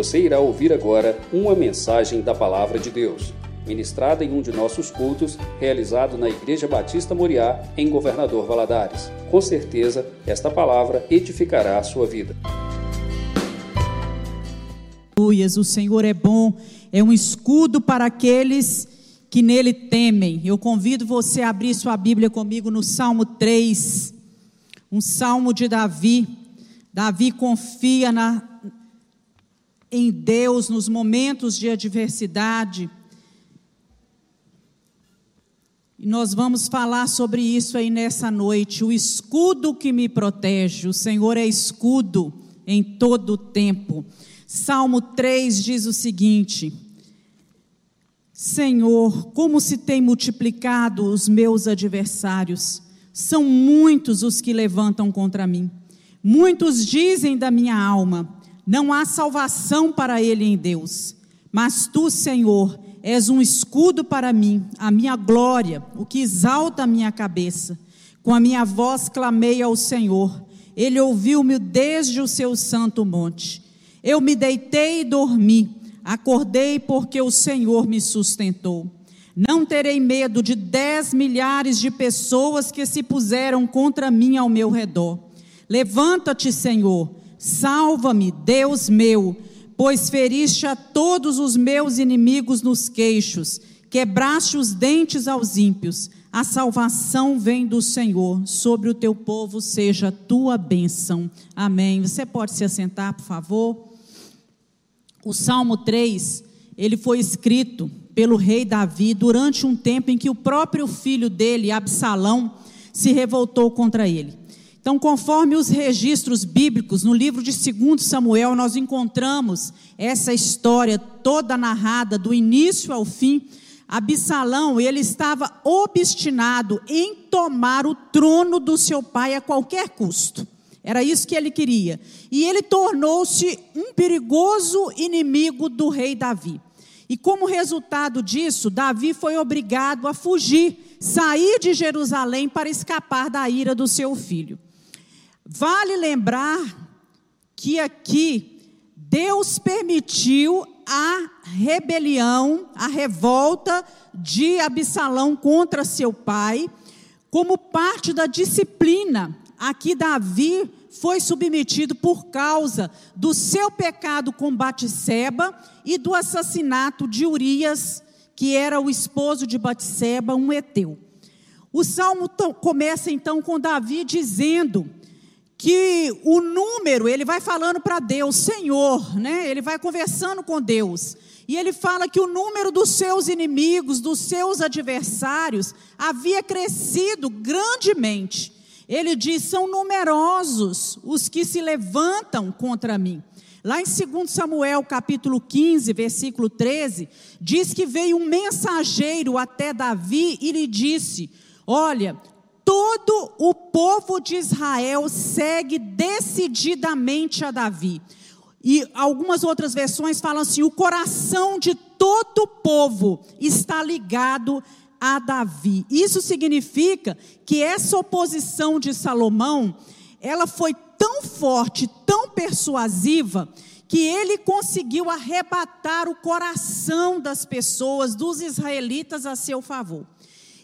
Você irá ouvir agora uma mensagem da Palavra de Deus, ministrada em um de nossos cultos, realizado na Igreja Batista Moriá, em Governador Valadares. Com certeza, esta palavra edificará a sua vida. O Senhor é bom, é um escudo para aqueles que nele temem. Eu convido você a abrir sua Bíblia comigo no Salmo 3, um salmo de Davi. Davi confia na, em Deus nos momentos de adversidade. E nós vamos falar sobre isso aí nessa noite. O escudo que me protege. O Senhor é escudo em todo o tempo. Salmo 3 diz o seguinte: Senhor, como se tem multiplicado os meus adversários. São muitos os que levantam contra mim. Muitos dizem da minha alma: não há salvação para ele em Deus. Mas tu, Senhor, és um escudo para mim, a minha glória, o que exalta a minha cabeça. Com a minha voz clamei ao Senhor. Ele ouviu-me desde o seu santo monte. Eu me deitei e dormi Acordei porque o Senhor me sustentou. Não terei medo de dez milhares de pessoas que se puseram contra mim ao meu redor. Levanta-te, Senhor, salva-me, Deus meu, pois feriste a todos os meus inimigos nos queixos, quebraste os dentes aos ímpios. A salvação vem do Senhor, sobre o teu povo seja tua bênção. Amém. Você pode se assentar, por favor? O Salmo 3, ele foi escrito pelo rei Davi durante um tempo em que o próprio filho dele, Absalão, se revoltou contra ele. Então, conforme os registros bíblicos, no livro de 2 Samuel, nós encontramos essa história toda narrada, do início ao fim. Absalão, ele estava obstinado em tomar o trono do seu pai a qualquer custo. Era isso que ele queria. E ele tornou-se um perigoso inimigo do rei Davi. E como resultado disso, Davi foi obrigado a fugir, sair de Jerusalém para escapar da ira do seu filho. Vale lembrar que aqui Deus permitiu a rebelião, a revolta de Absalão contra seu pai, como parte da disciplina Aqui Davi foi submetido por causa do seu pecado com Batseba e do assassinato de Urias, que era o esposo de Batseba, um heteu. O salmo começa então com Davi dizendo que o número, ele vai falando para Deus, Senhor, né? Ele vai conversando com Deus. E ele fala que o número dos seus inimigos, dos seus adversários, havia crescido grandemente. Ele diz: são numerosos os que se levantam contra mim. Lá em 2 Samuel, capítulo 15, versículo 13, diz que veio um mensageiro até Davi e lhe disse: Olha, todo o povo de Israel segue decididamente a Davi. E algumas outras versões falam assim: o coração de todo o povo está ligado a Davi. Isso significa que essa oposição de Salomão, ela foi tão forte, tão persuasiva, que ele conseguiu arrebatar o coração das pessoas, dos israelitas a seu favor.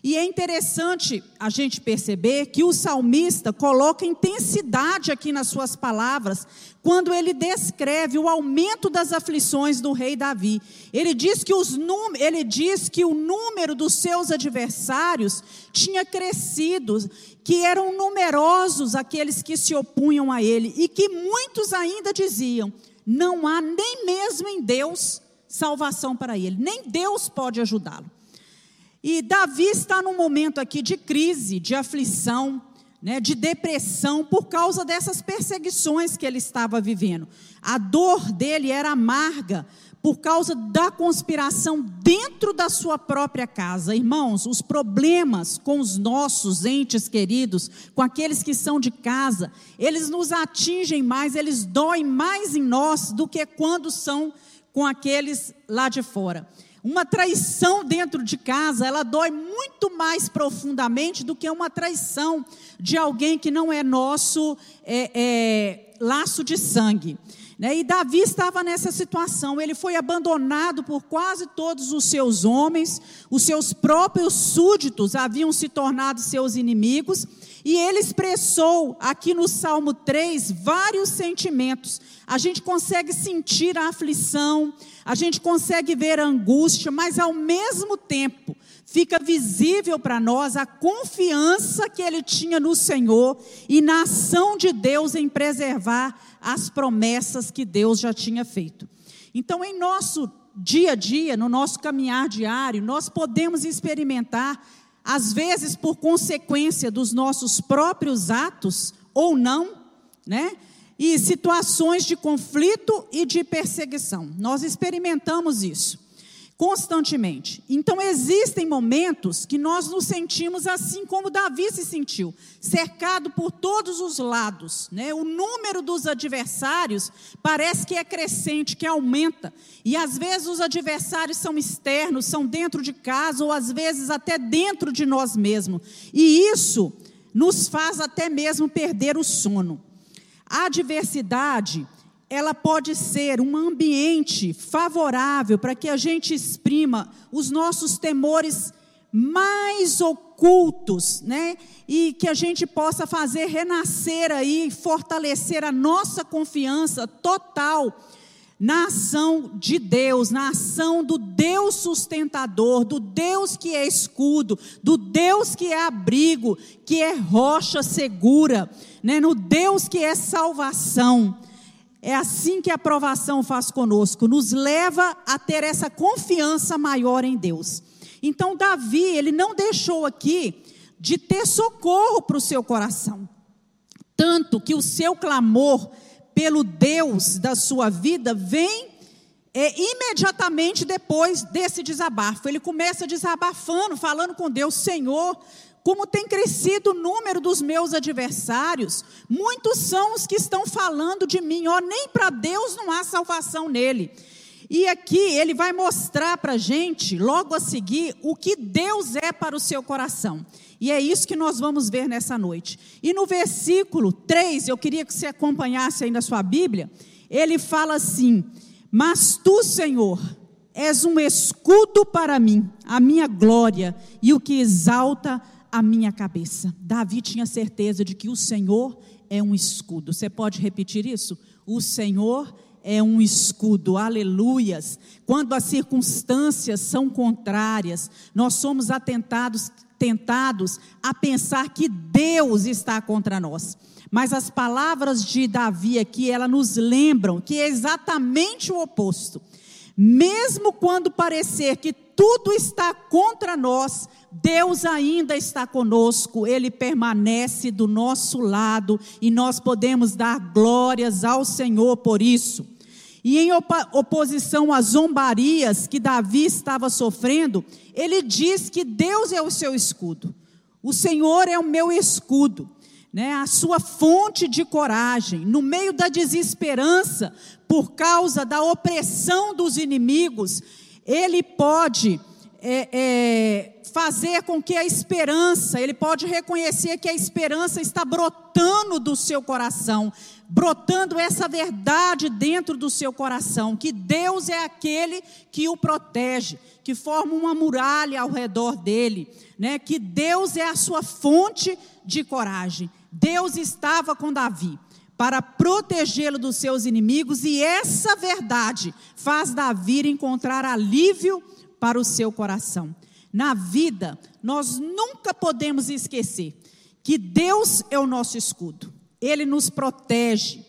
E é interessante a gente perceber que o salmista coloca intensidade aqui nas suas palavras, quando ele descreve o aumento das aflições do rei Davi. Ele diz que, os ele diz que o número dos seus adversários tinha crescido, que eram numerosos aqueles que se opunham a ele, e que muitos ainda diziam: não há nem mesmo em Deus salvação para ele, nem Deus pode ajudá-lo. E Davi está num momento aqui de crise, de aflição, né, de depressão por causa dessas perseguições que ele estava vivendo. A dor dele era amarga por causa da conspiração dentro da sua própria casa. Irmãos, os problemas com os nossos entes queridos, com aqueles que são de casa, eles nos atingem mais, eles doem mais em nós do que quando são com aqueles lá de fora. Uma traição dentro de casa, ela dói muito mais profundamente do que uma traição de alguém que não é nosso é, é, laço de sangue. Né? E Davi estava nessa situação, ele foi abandonado por quase todos os seus homens, os seus próprios súditos haviam se tornado seus inimigos, e ele expressou aqui no Salmo 3 vários sentimentos. A gente consegue sentir a aflição, a gente consegue ver a angústia, mas ao mesmo tempo fica visível para nós a confiança que ele tinha no Senhor e na ação de Deus em preservar as promessas que Deus já tinha feito. Então, em nosso dia a dia, no nosso caminhar diário, nós podemos experimentar, às vezes por consequência dos nossos próprios atos, ou não, né? E situações de conflito e de perseguição. Nós experimentamos isso constantemente. Então existem momentos que nós nos sentimos assim como Davi se sentiu, cercado por todos os lados, né? O número dos adversários parece que é crescente, que aumenta. E às vezes os adversários são externos, são dentro de casa ou às vezes até dentro de nós mesmos. E isso nos faz até mesmo perder o sono. A adversidade ela pode ser um ambiente favorável para que a gente exprima os nossos temores mais ocultos, né? E que a gente possa fazer renascer aí, fortalecer a nossa confiança total na ação de Deus, na ação do Deus sustentador, do Deus que é escudo, do Deus que é abrigo, que é rocha segura, né? No Deus que é salvação. É assim que a aprovação faz conosco, nos leva a ter essa confiança maior em Deus. Então, Davi, ele não deixou aqui de ter socorro para o seu coração. Tanto que o seu clamor pelo Deus da sua vida vem é, imediatamente depois desse desabafo. Ele começa desabafando, falando com Deus: Senhor, como tem crescido o número dos meus adversários, muitos são os que estão falando de mim, ó, nem para Deus não há salvação nele. E aqui ele vai mostrar para a gente, logo a seguir, o que Deus é para o seu coração. E é isso que nós vamos ver nessa noite. E no versículo 3, eu queria que você acompanhasse aí na sua Bíblia, ele fala assim: Mas tu, Senhor, és um escudo para mim, a minha glória e o que exalta a minha cabeça. Davi tinha certeza de que o Senhor é um escudo. Você pode repetir isso? O Senhor é um escudo, aleluias. Quando as circunstâncias são contrárias, nós somos atentados, tentados a pensar que Deus está contra nós. Mas as palavras de Davi aqui, elas nos lembram que é exatamente o oposto. Mesmo quando parecer que tudo está contra nós, Deus ainda está conosco, Ele permanece do nosso lado e nós podemos dar glórias ao Senhor por isso. E em oposição às zombarias que Davi estava sofrendo, ele diz que Deus é o seu escudo, o Senhor é o meu escudo. Né, a sua fonte de coragem, no meio da desesperança, por causa da opressão dos inimigos, ele pode é, é, fazer com que a esperança, ele pode reconhecer que a esperança está brotando do seu coração, brotando essa verdade dentro do seu coração, que Deus é aquele que o protege, que forma uma muralha ao redor dele, né? que Deus é a sua fonte de coragem. Deus estava com Davi para protegê-lo dos seus inimigos, e essa verdade faz Davi encontrar alívio para o seu coração. Na vida, nós nunca podemos esquecer que Deus é o nosso escudo. Ele nos protege,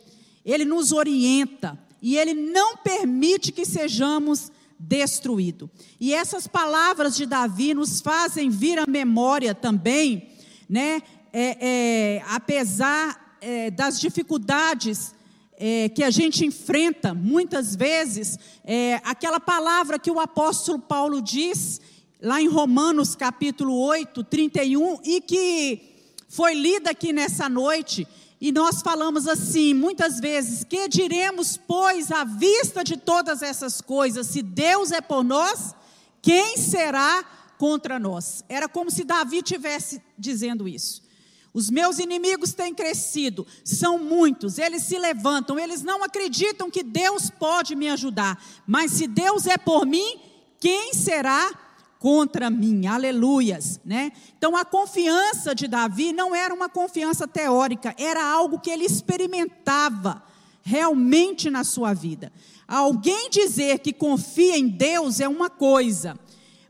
ele nos orienta e ele não permite que sejamos destruídos. E essas palavras de Davi nos fazem vir à memória também, né? É, é, apesar é, das dificuldades é, que a gente enfrenta muitas vezes, é, aquela palavra que o apóstolo Paulo diz lá em Romanos capítulo 8, 31, e que foi lida aqui nessa noite, e nós falamos assim, muitas vezes, que diremos, pois, à vista de todas essas coisas, se Deus é por nós, quem será contra nós? Era como se Davi tivesse dizendo isso. Os meus inimigos têm crescido, são muitos, eles se levantam, eles não acreditam que Deus pode me ajudar, mas se Deus é por mim, quem será contra mim? Aleluias, né? Então a confiança de Davi não era uma confiança teórica, era algo que ele experimentava realmente na sua vida. Alguém dizer que confia em Deus é uma coisa,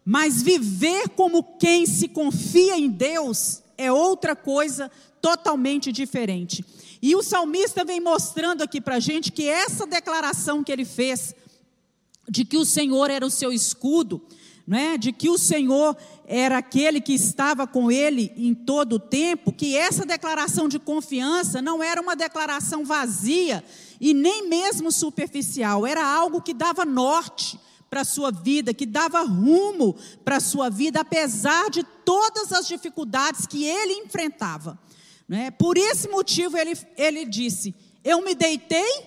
mas viver como quem se confia em Deus é outra coisa totalmente diferente. E o salmista vem mostrando aqui para a gente que essa declaração que ele fez, de que o Senhor era o seu escudo, né, de que o Senhor era aquele que estava com ele em todo o tempo, que essa declaração de confiança não era uma declaração vazia e nem mesmo superficial, era algo que dava norte para a sua vida, que dava rumo para a sua vida, apesar de todas as dificuldades que ele enfrentava. Né? Por esse motivo, ele, ele disse: Eu me deitei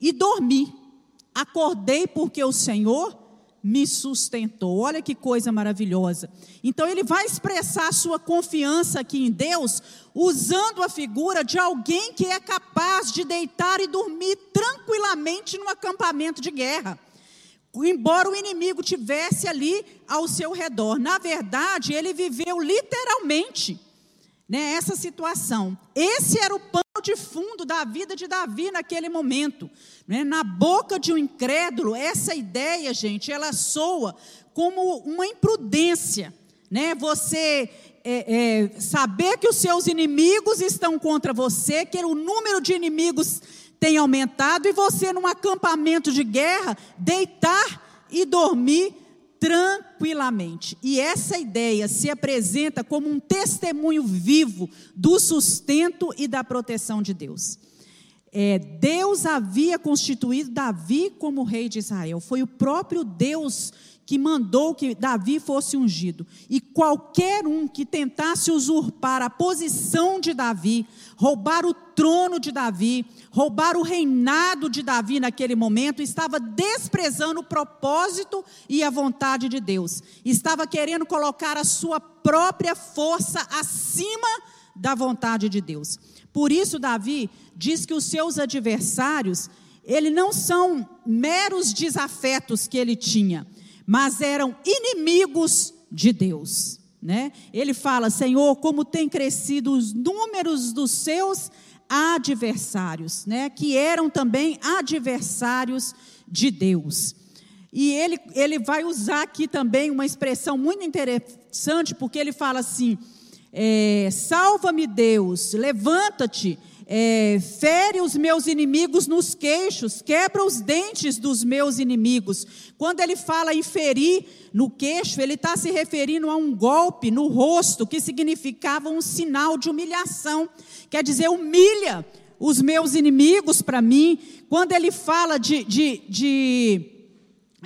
e dormi, acordei porque o Senhor me sustentou. Olha que coisa maravilhosa. Então, ele vai expressar sua confiança aqui em Deus, usando a figura de alguém que é capaz de deitar e dormir tranquilamente no acampamento de guerra embora o inimigo tivesse ali ao seu redor. Na verdade, ele viveu literalmente né, essa situação. Esse era o pano de fundo da vida de Davi naquele momento. Né? Na boca de um incrédulo, essa ideia, gente, ela soa como uma imprudência. Né? Você é, é, saber que os seus inimigos estão contra você, que o número de inimigos tem aumentado, e você, num acampamento de guerra, deitar e dormir tranquilamente. E essa ideia se apresenta como um testemunho vivo do sustento e da proteção de Deus. É, Deus havia constituído Davi como rei de Israel. Foi o próprio Deus que mandou que Davi fosse ungido. E qualquer um que tentasse usurpar a posição de Davi, roubar o trono de Davi, roubar o reinado de Davi naquele momento, estava desprezando o propósito e a vontade de Deus. Estava querendo colocar a sua própria força acima da vontade de Deus. Por isso, Davi diz que os seus adversários, ele não são meros desafetos que ele tinha mas eram inimigos de Deus. Né? Ele fala: Senhor, como tem crescido os números dos seus adversários, né? que eram também adversários de Deus. E ele, ele vai usar aqui também uma expressão muito interessante, porque ele fala assim: é, Salva-me, Deus, levanta-te é, fere os meus inimigos nos queixos, quebra os dentes dos meus inimigos. Quando ele fala em ferir no queixo, ele está se referindo a um golpe no rosto, que significava um sinal de humilhação. Quer dizer, humilha os meus inimigos para mim. Quando ele fala de, de, de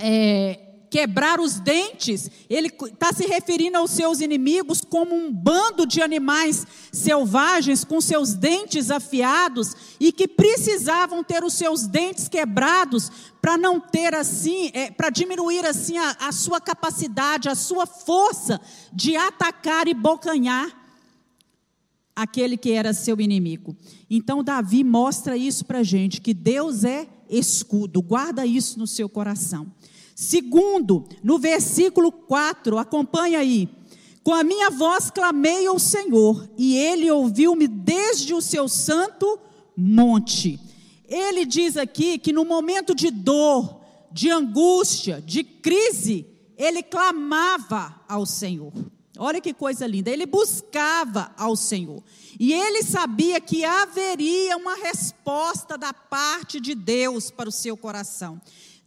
é, quebrar os dentes, ele está se referindo aos seus inimigos como um bando de animais selvagens com seus dentes afiados e que precisavam ter os seus dentes quebrados para não ter assim, é, para diminuir assim a, a sua capacidade, a sua força de atacar e bocanhar aquele que era seu inimigo. Então Davi mostra isso para gente que Deus é escudo. Guarda isso no seu coração. Segundo, no versículo 4, acompanha aí. Com a minha voz clamei ao Senhor, e ele ouviu-me desde o seu santo monte. Ele diz aqui que no momento de dor, de angústia, de crise, ele clamava ao Senhor. Olha que coisa linda. Ele buscava ao Senhor. E ele sabia que haveria uma resposta da parte de Deus para o seu coração.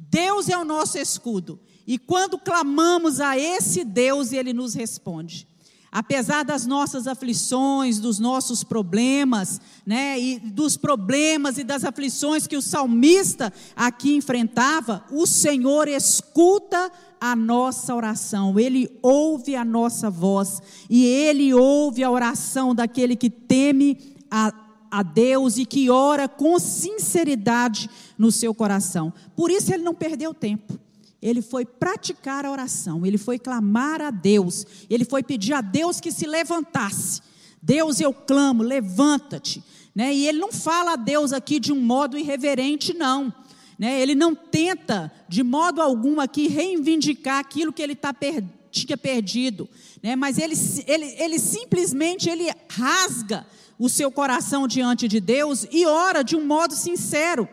Deus é o nosso escudo. E quando clamamos a esse Deus, ele nos responde. Apesar das nossas aflições, dos nossos problemas, né, e dos problemas e das aflições que o salmista aqui enfrentava, o Senhor escuta a nossa oração, Ele ouve a nossa voz, e Ele ouve a oração daquele que teme a, a Deus e que ora com sinceridade no seu coração. Por isso ele não perdeu tempo. Ele foi praticar a oração, ele foi clamar a Deus, ele foi pedir a Deus que se levantasse Deus, eu clamo, levanta-te. Né? E ele não fala a Deus aqui de um modo irreverente, não. Né? Ele não tenta, de modo algum, aqui reivindicar aquilo que ele tá per tinha perdido. Né? Mas ele, ele, ele simplesmente ele rasga o seu coração diante de Deus e ora de um modo sincero,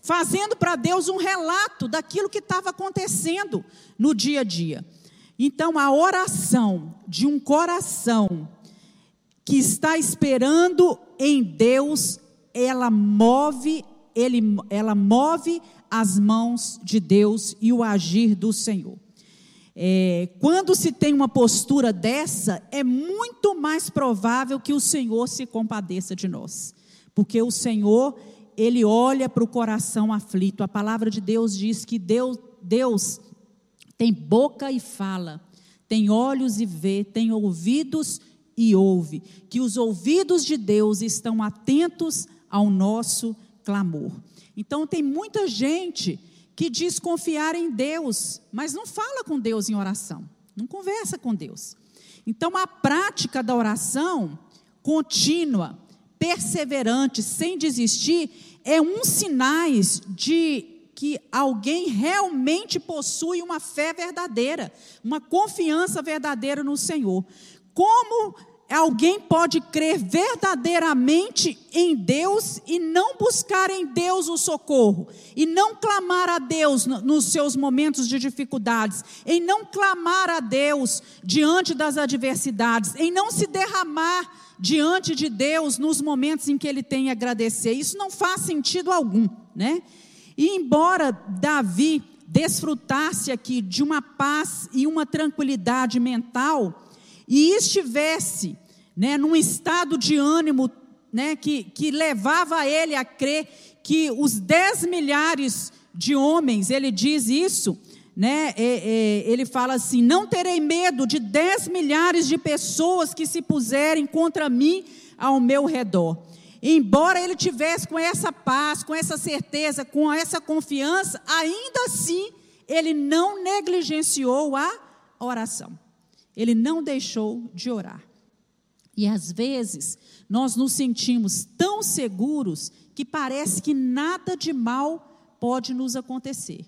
fazendo para Deus um relato daquilo que estava acontecendo no dia a dia. Então, a oração de um coração que está esperando em Deus, ela move, ele, ela move as mãos de Deus e o agir do Senhor. É, quando se tem uma postura dessa, é muito mais provável que o Senhor se compadeça de nós, porque o Senhor, ele olha para o coração aflito. A palavra de Deus diz que Deus, Deus tem boca e fala, tem olhos e vê, tem ouvidos e ouve, que os ouvidos de Deus estão atentos ao nosso clamor. Então tem muita gente que diz confiar em Deus, mas não fala com Deus em oração, não conversa com Deus. Então, a prática da oração contínua, perseverante, sem desistir, é um sinais de que alguém realmente possui uma fé verdadeira, uma confiança verdadeira no Senhor. Como alguém pode crer verdadeiramente em Deus e não buscar em Deus o socorro, e não clamar a Deus nos seus momentos de dificuldades, em não clamar a Deus diante das adversidades, em não se derramar diante de Deus nos momentos em que ele tem a agradecer. Isso não faz sentido algum, né? E embora Davi desfrutasse aqui de uma paz e uma tranquilidade mental, e estivesse né, num estado de ânimo né, que, que levava ele a crer que os dez milhares de homens, ele diz isso, né, é, é, ele fala assim: não terei medo de dez milhares de pessoas que se puserem contra mim ao meu redor. Embora ele tivesse com essa paz, com essa certeza, com essa confiança, ainda assim ele não negligenciou a oração. Ele não deixou de orar. E às vezes nós nos sentimos tão seguros que parece que nada de mal pode nos acontecer,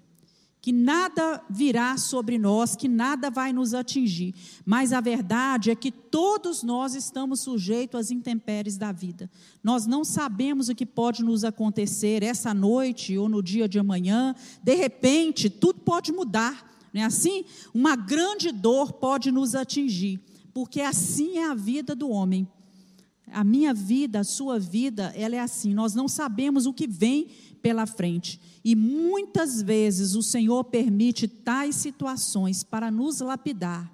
que nada virá sobre nós, que nada vai nos atingir. Mas a verdade é que todos nós estamos sujeitos às intempéries da vida. Nós não sabemos o que pode nos acontecer essa noite ou no dia de amanhã. De repente, tudo pode mudar. Não é assim? Uma grande dor pode nos atingir porque assim é a vida do homem. A minha vida, a sua vida, ela é assim. Nós não sabemos o que vem pela frente. E muitas vezes o Senhor permite tais situações para nos lapidar,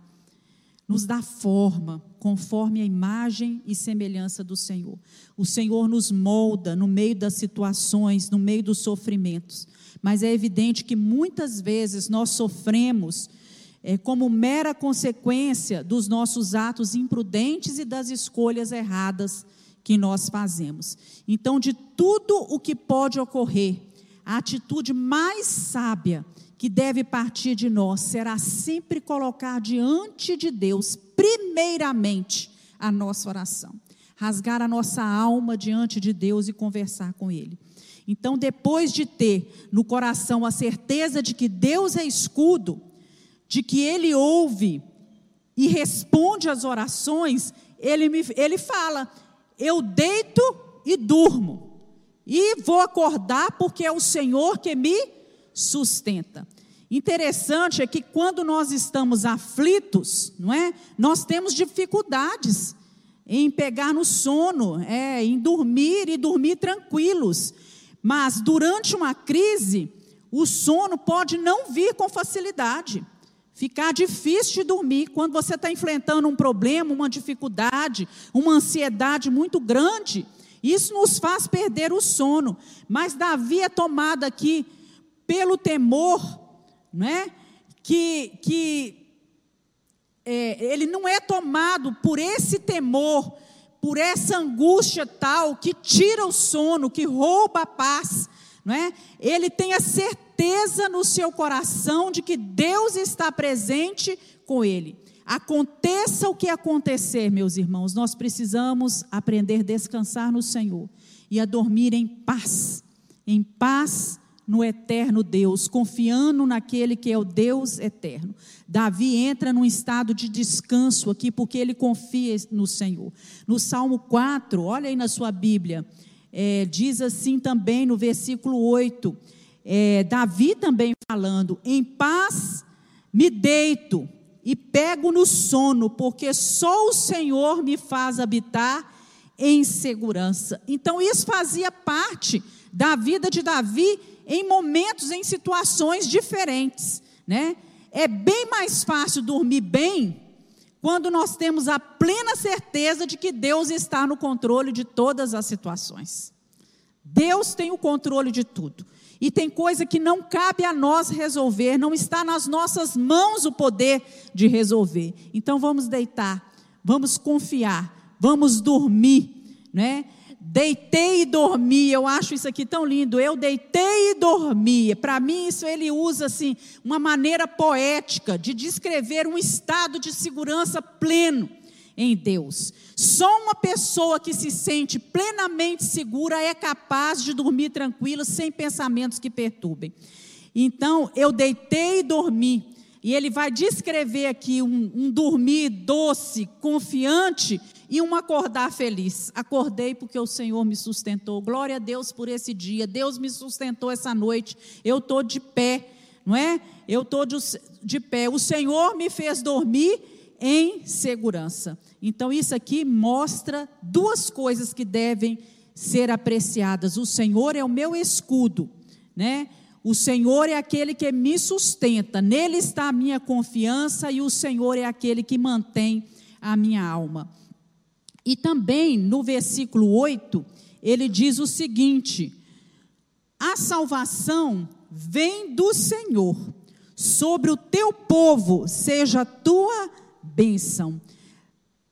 nos dar forma, conforme a imagem e semelhança do Senhor. O Senhor nos molda no meio das situações, no meio dos sofrimentos. Mas é evidente que muitas vezes nós sofremos é, como mera consequência dos nossos atos imprudentes e das escolhas erradas que nós fazemos. Então, de tudo o que pode ocorrer, a atitude mais sábia que deve partir de nós será sempre colocar diante de Deus, primeiramente, a nossa oração. Rasgar a nossa alma diante de Deus e conversar com Ele. Então, depois de ter no coração a certeza de que Deus é escudo, de que ele ouve e responde às orações, ele, me, ele fala: Eu deito e durmo, e vou acordar porque é o Senhor que me sustenta. Interessante é que quando nós estamos aflitos, não é? Nós temos dificuldades em pegar no sono, é, em dormir e dormir tranquilos. Mas durante uma crise, o sono pode não vir com facilidade ficar difícil de dormir quando você está enfrentando um problema, uma dificuldade, uma ansiedade muito grande. Isso nos faz perder o sono. Mas Davi é tomado aqui pelo temor, não é? Que, que é, ele não é tomado por esse temor, por essa angústia tal que tira o sono, que rouba a paz. não é? Ele tem a certeza no seu coração de que Deus está presente com ele. Aconteça o que acontecer, meus irmãos, nós precisamos aprender a descansar no Senhor e a dormir em paz, em paz no eterno Deus, confiando naquele que é o Deus eterno. Davi entra num estado de descanso aqui, porque ele confia no Senhor. No Salmo 4, olha aí na sua Bíblia, é, diz assim também no versículo 8, é, Davi também falando: Em paz me deito e pego no sono, porque só o Senhor me faz habitar em segurança. Então, isso fazia parte da vida de Davi em momentos, em situações diferentes, né? É bem mais fácil dormir bem quando nós temos a plena certeza de que Deus está no controle de todas as situações. Deus tem o controle de tudo. E tem coisa que não cabe a nós resolver, não está nas nossas mãos o poder de resolver. Então vamos deitar, vamos confiar, vamos dormir, né? Deitei e dormi, eu acho isso aqui tão lindo. Eu deitei e dormi. Para mim, isso ele usa assim, uma maneira poética de descrever um estado de segurança pleno em Deus. Só uma pessoa que se sente plenamente segura é capaz de dormir tranquila, sem pensamentos que perturbem. Então, eu deitei e dormi. E ele vai descrever aqui um, um dormir doce, confiante e um acordar feliz. Acordei porque o Senhor me sustentou. Glória a Deus por esse dia. Deus me sustentou essa noite. Eu estou de pé, não é? Eu estou de, de pé. O Senhor me fez dormir em segurança. Então, isso aqui mostra duas coisas que devem ser apreciadas. O Senhor é o meu escudo, né? O Senhor é aquele que me sustenta, nele está a minha confiança e o Senhor é aquele que mantém a minha alma. E também no versículo 8, ele diz o seguinte: A salvação vem do Senhor, sobre o teu povo seja a tua bênção.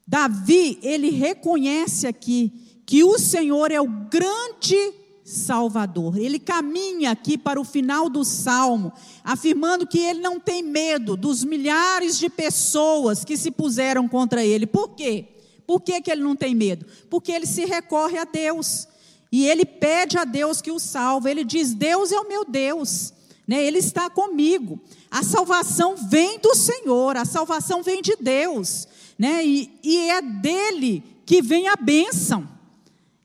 Davi, ele reconhece aqui que o Senhor é o grande Salvador. Ele caminha aqui para o final do salmo, afirmando que ele não tem medo dos milhares de pessoas que se puseram contra ele. Por quê? Por que, que ele não tem medo? Porque ele se recorre a Deus. E ele pede a Deus que o salve. Ele diz: Deus é o meu Deus. Né? Ele está comigo. A salvação vem do Senhor, a salvação vem de Deus. Né? E, e é dele que vem a bênção.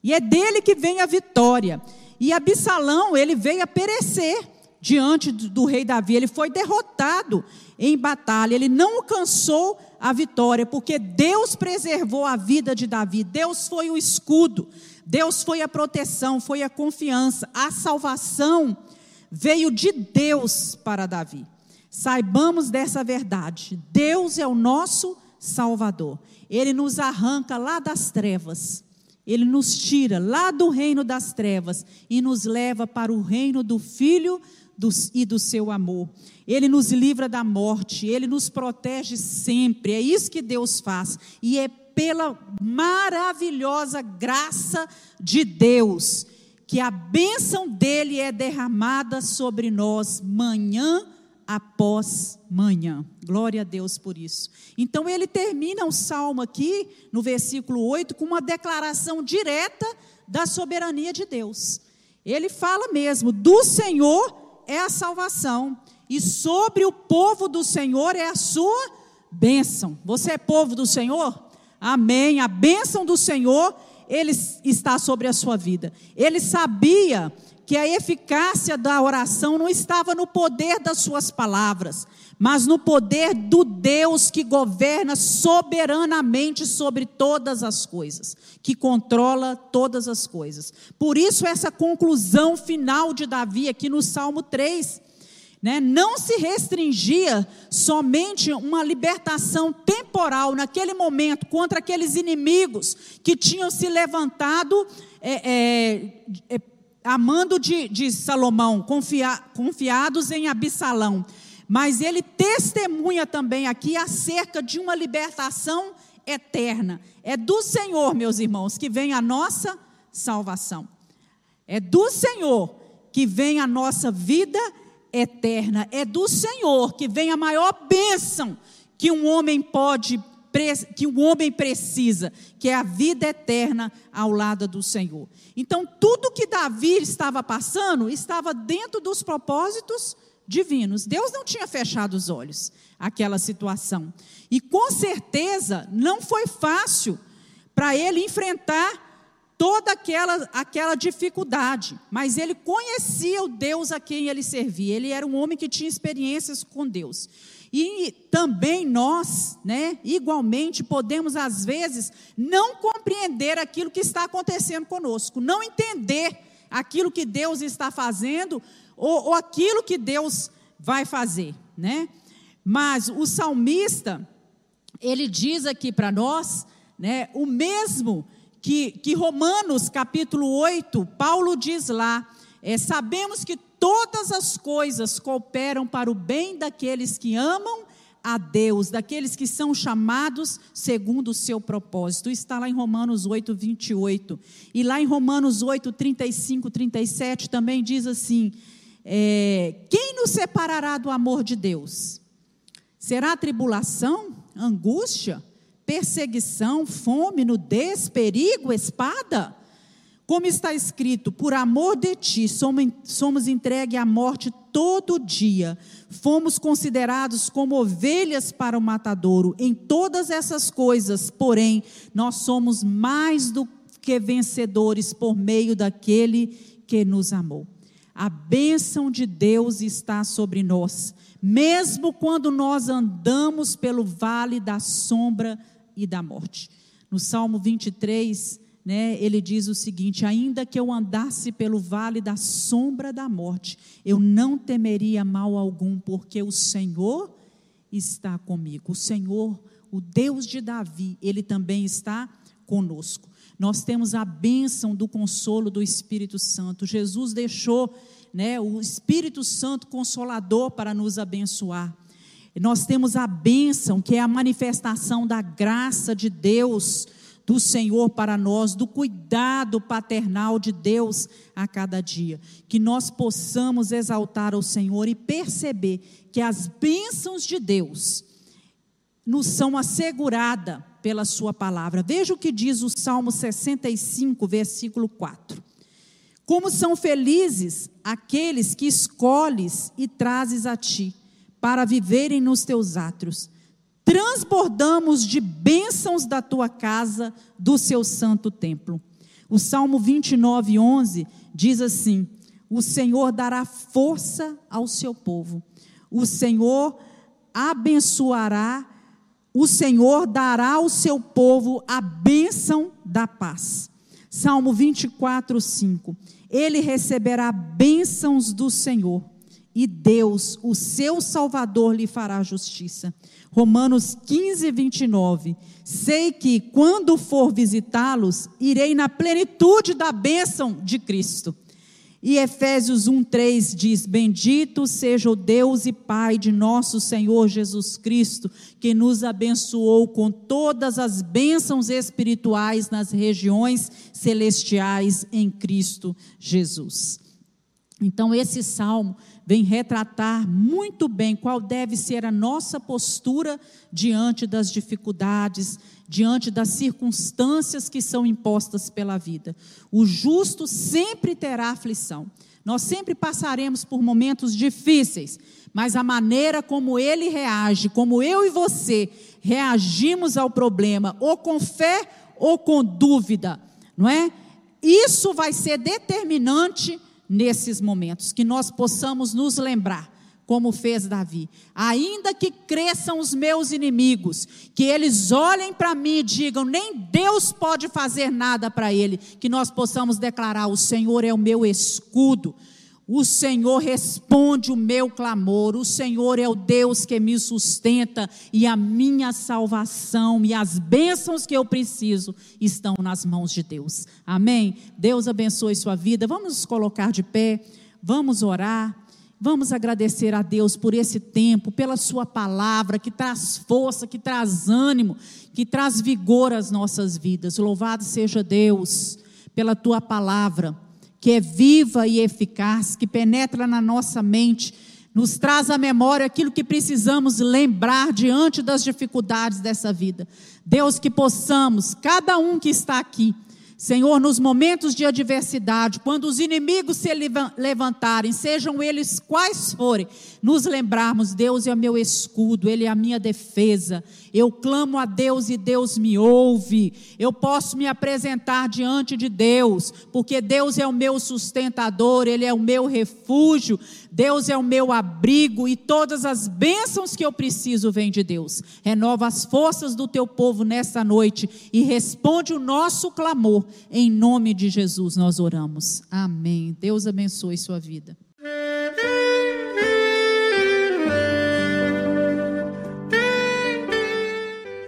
E é dele que vem a vitória. E Absalão, ele veio a perecer diante do rei Davi. Ele foi derrotado em batalha. Ele não alcançou a vitória, porque Deus preservou a vida de Davi. Deus foi o escudo. Deus foi a proteção, foi a confiança. A salvação veio de Deus para Davi. Saibamos dessa verdade. Deus é o nosso Salvador. Ele nos arranca lá das trevas ele nos tira lá do reino das trevas e nos leva para o reino do Filho e do seu amor. Ele nos livra da morte, ele nos protege sempre. É isso que Deus faz. E é pela maravilhosa graça de Deus que a bênção dele é derramada sobre nós manhã após manhã. Glória a Deus por isso. Então ele termina o salmo aqui, no versículo 8, com uma declaração direta da soberania de Deus. Ele fala mesmo: do Senhor é a salvação, e sobre o povo do Senhor é a sua bênção. Você é povo do Senhor? Amém. A bênção do Senhor, ele está sobre a sua vida. Ele sabia que a eficácia da oração não estava no poder das suas palavras, mas no poder do Deus que governa soberanamente sobre todas as coisas, que controla todas as coisas. Por isso, essa conclusão final de Davi aqui no Salmo 3. Né, não se restringia somente uma libertação temporal naquele momento contra aqueles inimigos que tinham se levantado é, é, é, amando de, de Salomão, confia, confiados em Absalão. Mas ele testemunha também aqui acerca de uma libertação eterna. É do Senhor, meus irmãos, que vem a nossa salvação. É do Senhor que vem a nossa vida eterna. É do Senhor que vem a maior bênção que um homem pode que um homem precisa, que é a vida eterna ao lado do Senhor. Então, tudo que Davi estava passando estava dentro dos propósitos divinos. Deus não tinha fechado os olhos àquela situação. E com certeza não foi fácil para ele enfrentar toda aquela, aquela dificuldade, mas ele conhecia o Deus a quem ele servia. Ele era um homem que tinha experiências com Deus. E também nós, né, igualmente, podemos às vezes não compreender aquilo que está acontecendo conosco, não entender aquilo que Deus está fazendo ou, ou aquilo que Deus vai fazer, né? Mas o salmista, ele diz aqui para nós, né, o mesmo que, que Romanos capítulo 8, Paulo diz lá, é, sabemos que todas as coisas cooperam para o bem daqueles que amam a Deus, daqueles que são chamados segundo o seu propósito. Está lá em Romanos 8, 28. E lá em Romanos 8, 35, 37 também diz assim: é, Quem nos separará do amor de Deus? Será tribulação, angústia, perseguição, fome, nudez, perigo, espada? Como está escrito, por amor de ti somos, entregues à morte todo dia, fomos considerados como ovelhas para o matadouro. Em todas essas coisas, porém, nós somos mais do que vencedores por meio daquele que nos amou. A bênção de Deus está sobre nós, mesmo quando nós andamos pelo vale da sombra e da morte. No Salmo 23, né, ele diz o seguinte: ainda que eu andasse pelo vale da sombra da morte, eu não temeria mal algum, porque o Senhor está comigo. O Senhor, o Deus de Davi, ele também está conosco. Nós temos a bênção do consolo do Espírito Santo. Jesus deixou né, o Espírito Santo consolador para nos abençoar. Nós temos a bênção, que é a manifestação da graça de Deus do Senhor para nós, do cuidado paternal de Deus a cada dia. Que nós possamos exaltar o Senhor e perceber que as bênçãos de Deus nos são asseguradas pela Sua palavra. Veja o que diz o Salmo 65, versículo 4. Como são felizes aqueles que escolhes e trazes a ti, para viverem nos teus átrios transbordamos de bênçãos da tua casa, do seu santo templo. O Salmo 29, 11 diz assim: O Senhor dará força ao seu povo, o Senhor abençoará, o Senhor dará ao seu povo a bênção da paz. Salmo 24, 5: Ele receberá bênçãos do Senhor, e Deus, o seu Salvador, lhe fará justiça. Romanos 15, 29. Sei que quando for visitá-los, irei na plenitude da bênção de Cristo. E Efésios 1:3 diz: Bendito seja o Deus e Pai de nosso Senhor Jesus Cristo, que nos abençoou com todas as bênçãos espirituais nas regiões celestiais em Cristo Jesus. Então esse salmo vem retratar muito bem qual deve ser a nossa postura diante das dificuldades, diante das circunstâncias que são impostas pela vida. O justo sempre terá aflição. Nós sempre passaremos por momentos difíceis, mas a maneira como ele reage, como eu e você reagimos ao problema, ou com fé ou com dúvida, não é? Isso vai ser determinante nesses momentos, que nós possamos nos lembrar, como fez Davi, ainda que cresçam os meus inimigos, que eles olhem para mim e digam: nem Deus pode fazer nada para ele, que nós possamos declarar: o Senhor é o meu escudo. O Senhor responde o meu clamor, o Senhor é o Deus que me sustenta e a minha salvação e as bênçãos que eu preciso estão nas mãos de Deus. Amém? Deus abençoe sua vida. Vamos nos colocar de pé, vamos orar. Vamos agradecer a Deus por esse tempo, pela Sua palavra que traz força, que traz ânimo, que traz vigor às nossas vidas. Louvado seja Deus pela Tua palavra que é viva e eficaz, que penetra na nossa mente, nos traz à memória aquilo que precisamos lembrar diante das dificuldades dessa vida. Deus, que possamos, cada um que está aqui, Senhor, nos momentos de adversidade, quando os inimigos se levantarem, sejam eles quais forem, nos lembrarmos: Deus é o meu escudo, Ele é a minha defesa. Eu clamo a Deus e Deus me ouve. Eu posso me apresentar diante de Deus, porque Deus é o meu sustentador, Ele é o meu refúgio, Deus é o meu abrigo e todas as bênçãos que eu preciso vêm de Deus. Renova as forças do teu povo nesta noite e responde o nosso clamor. Em nome de Jesus nós oramos. Amém. Deus abençoe sua vida.